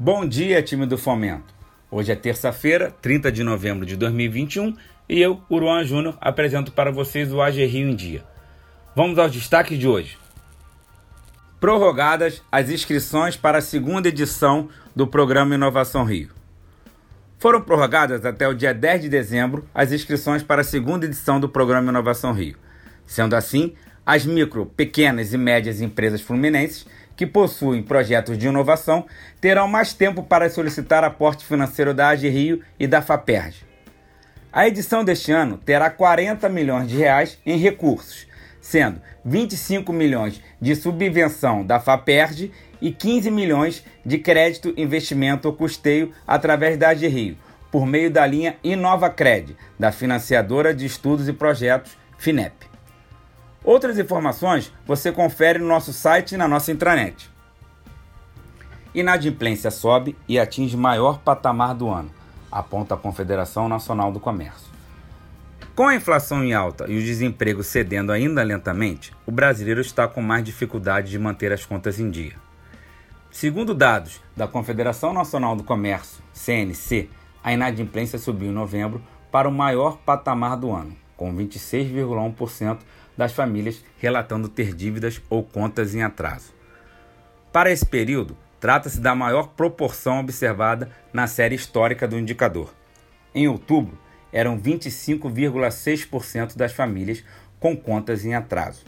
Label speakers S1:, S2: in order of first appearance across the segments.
S1: Bom dia, time do Fomento. Hoje é terça-feira, 30 de novembro de 2021, e eu, Uruan Júnior, apresento para vocês o AG Rio em Dia. Vamos aos destaques de hoje. Prorrogadas as inscrições para a segunda edição do programa Inovação Rio. Foram prorrogadas até o dia 10 de dezembro as inscrições para a segunda edição do programa Inovação Rio. Sendo assim, as micro, pequenas e médias empresas fluminenses que possuem projetos de inovação terão mais tempo para solicitar aporte financeiro da AG Rio e da FAPERJ. A edição deste ano terá 40 milhões de reais em recursos, sendo 25 milhões de subvenção da FAPERJ e 15 milhões de crédito, investimento ou custeio através da AG Rio, por meio da linha InovaCred, da financiadora de estudos e projetos FINEP. Outras informações você confere no nosso site e na nossa intranet. Inadimplência sobe e atinge maior patamar do ano, aponta a Confederação Nacional do Comércio. Com a inflação em alta e o desemprego cedendo ainda lentamente, o brasileiro está com mais dificuldade de manter as contas em dia. Segundo dados da Confederação Nacional do Comércio, CNC, a inadimplência subiu em novembro para o maior patamar do ano, com 26,1% das famílias relatando ter dívidas ou contas em atraso. Para esse período, trata-se da maior proporção observada na série histórica do indicador. Em outubro, eram 25,6% das famílias com contas em atraso.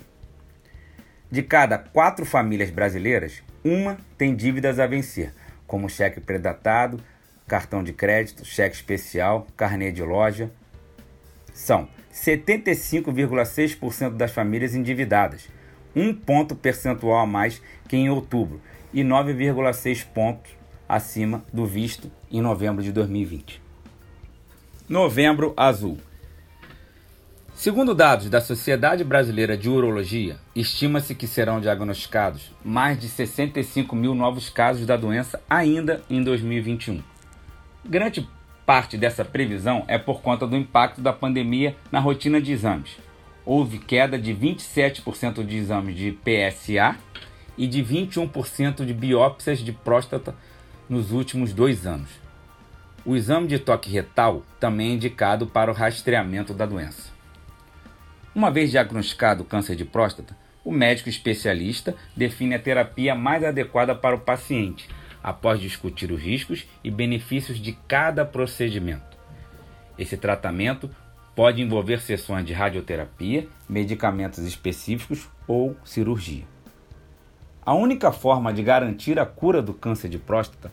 S1: De cada quatro famílias brasileiras, uma tem dívidas a vencer, como cheque predatado, cartão de crédito, cheque especial, carnê de loja. São 75,6% das famílias endividadas, um ponto percentual a mais que em outubro e 9,6 pontos acima do visto em novembro de 2020. Novembro Azul. Segundo dados da Sociedade Brasileira de Urologia, estima-se que serão diagnosticados mais de 65 mil novos casos da doença ainda em 2021. Grande parte dessa previsão é por conta do impacto da pandemia na rotina de exames. Houve queda de 27% de exames de PSA e de 21% de biópsias de próstata nos últimos dois anos. O exame de toque retal também é indicado para o rastreamento da doença. Uma vez diagnosticado o câncer de próstata, o médico especialista define a terapia mais adequada para o paciente após discutir os riscos e benefícios de cada procedimento. Esse tratamento pode envolver sessões de radioterapia, medicamentos específicos ou cirurgia. A única forma de garantir a cura do câncer de próstata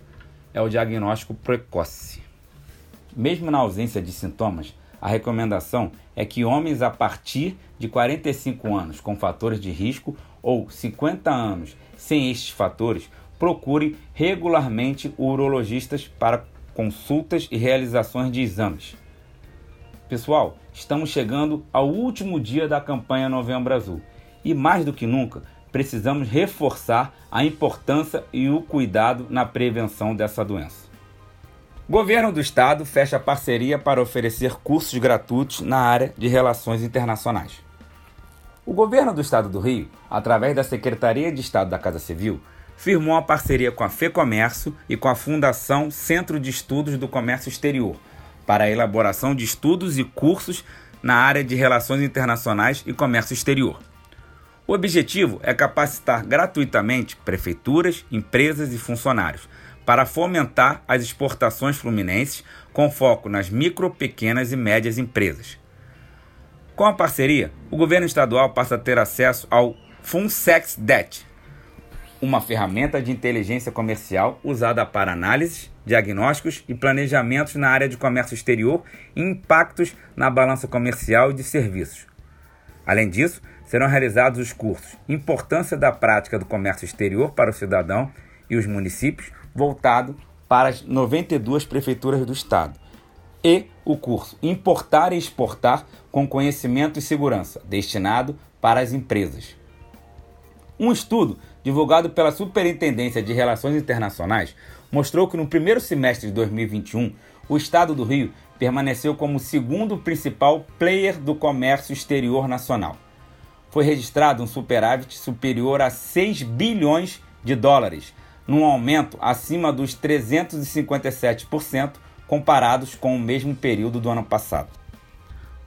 S1: é o diagnóstico precoce. Mesmo na ausência de sintomas, a recomendação é que homens a partir de 45 anos com fatores de risco ou 50 anos sem estes fatores procure regularmente urologistas para consultas e realizações de exames. Pessoal, estamos chegando ao último dia da campanha Novembro Azul e mais do que nunca precisamos reforçar a importância e o cuidado na prevenção dessa doença. Governo do Estado fecha parceria para oferecer cursos gratuitos na área de relações internacionais. O Governo do Estado do Rio, através da Secretaria de Estado da Casa Civil, firmou uma parceria com a FEComércio e com a Fundação Centro de Estudos do Comércio Exterior para a elaboração de estudos e cursos na área de relações internacionais e comércio exterior. O objetivo é capacitar gratuitamente prefeituras, empresas e funcionários para fomentar as exportações fluminenses com foco nas micro, pequenas e médias empresas. Com a parceria, o governo estadual passa a ter acesso ao FunSex Debt, uma ferramenta de inteligência comercial usada para análises, diagnósticos e planejamentos na área de comércio exterior e impactos na balança comercial e de serviços. Além disso, serão realizados os cursos Importância da Prática do Comércio Exterior para o Cidadão e os Municípios, voltado para as 92 prefeituras do Estado, e o curso Importar e Exportar com Conhecimento e Segurança, destinado para as empresas. Um estudo divulgado pela Superintendência de Relações Internacionais mostrou que no primeiro semestre de 2021, o estado do Rio permaneceu como o segundo principal player do comércio exterior nacional. Foi registrado um superávit superior a 6 bilhões de dólares, num aumento acima dos 357% comparados com o mesmo período do ano passado.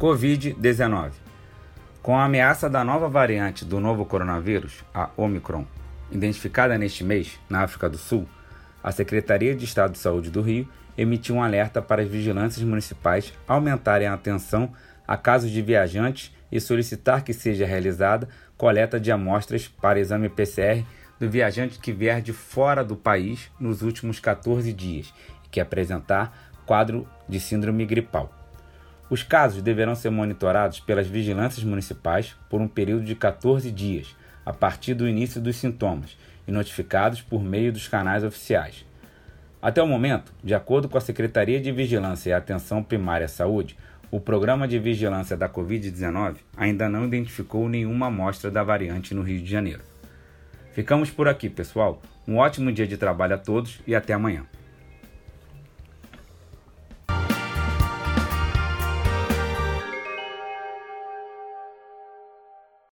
S1: Covid-19 Com a ameaça da nova variante do novo coronavírus, a Omicron, identificada neste mês na África do Sul, a Secretaria de Estado de Saúde do Rio emitiu um alerta para as vigilâncias municipais aumentarem a atenção a casos de viajantes e solicitar que seja realizada coleta de amostras para exame PCR do viajante que vier de fora do país nos últimos 14 dias e que apresentar quadro de síndrome gripal. Os casos deverão ser monitorados pelas vigilâncias municipais por um período de 14 dias, a partir do início dos sintomas, e notificados por meio dos canais oficiais. Até o momento, de acordo com a Secretaria de Vigilância e Atenção Primária à Saúde, o Programa de Vigilância da Covid-19 ainda não identificou nenhuma amostra da variante no Rio de Janeiro. Ficamos por aqui, pessoal. Um ótimo dia de trabalho a todos e até amanhã.